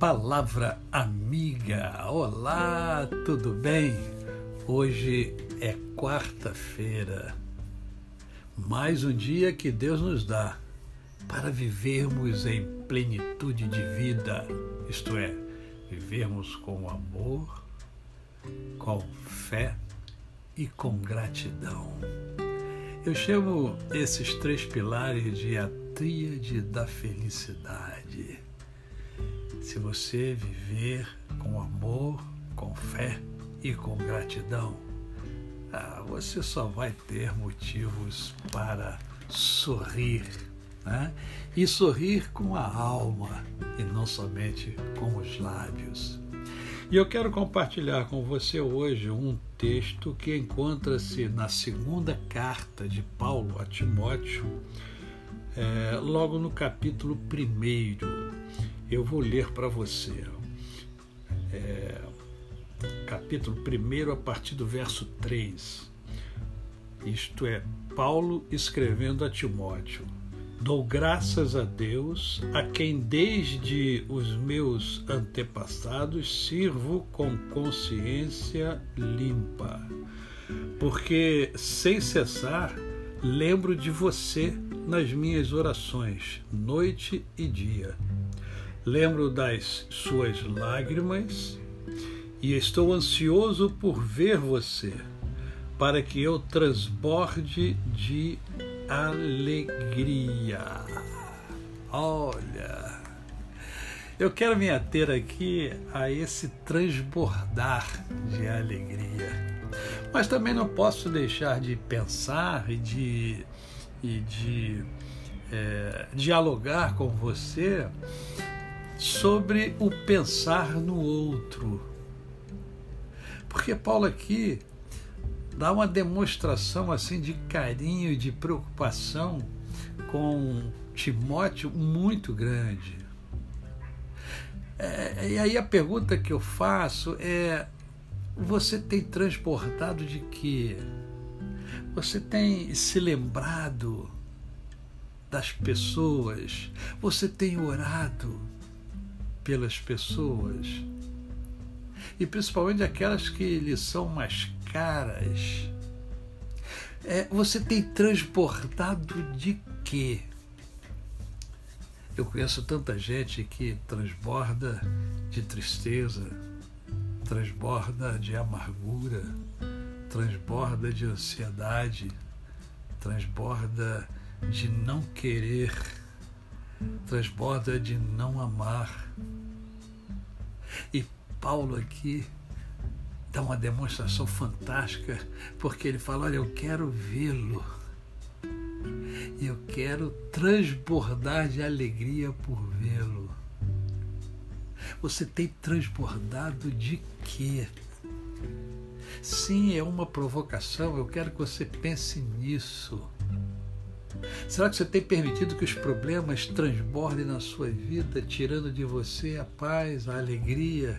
Palavra amiga. Olá, tudo bem? Hoje é quarta-feira. Mais um dia que Deus nos dá para vivermos em plenitude de vida, isto é, vivermos com amor, com fé e com gratidão. Eu chamo esses três pilares de a tríade da felicidade. Se você viver com amor, com fé e com gratidão, ah, você só vai ter motivos para sorrir. Né? E sorrir com a alma e não somente com os lábios. E eu quero compartilhar com você hoje um texto que encontra-se na segunda carta de Paulo a Timóteo, é, logo no capítulo 1. Eu vou ler para você. É, capítulo 1, a partir do verso 3. Isto é, Paulo escrevendo a Timóteo. Dou graças a Deus, a quem desde os meus antepassados sirvo com consciência limpa, porque sem cessar lembro de você nas minhas orações, noite e dia. Lembro das suas lágrimas e estou ansioso por ver você, para que eu transborde de alegria. Olha, eu quero me ater aqui a esse transbordar de alegria. Mas também não posso deixar de pensar e de e de é, dialogar com você sobre o pensar no outro. Porque Paulo aqui dá uma demonstração assim de carinho e de preocupação com Timóteo muito grande. É, e aí a pergunta que eu faço é: você tem transportado de quê? Você tem se lembrado das pessoas? Você tem orado pelas pessoas? E principalmente aquelas que lhe são mais caras. É, você tem transportado de quê? Eu conheço tanta gente que transborda de tristeza, transborda de amargura, transborda de ansiedade, transborda de não querer, transborda de não amar. E Paulo aqui dá uma demonstração fantástica, porque ele fala: Olha, eu quero vê-lo, eu quero transbordar de alegria por vê-lo. Você tem transbordado de quê? Sim, é uma provocação. Eu quero que você pense nisso. Será que você tem permitido que os problemas transbordem na sua vida, tirando de você a paz, a alegria?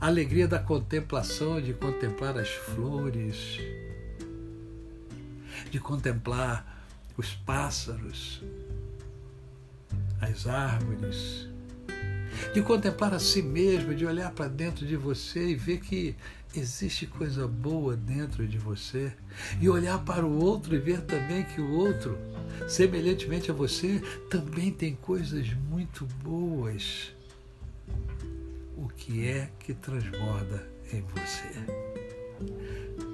A alegria da contemplação, de contemplar as flores, de contemplar os pássaros, as árvores, de contemplar a si mesmo, de olhar para dentro de você e ver que existe coisa boa dentro de você, e olhar para o outro e ver também que o outro, semelhantemente a você, também tem coisas muito boas. O que é que transborda em você?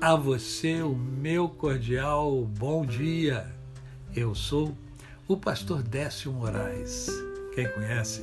A você o meu cordial bom dia. Eu sou o pastor Décio Moraes. Quem conhece,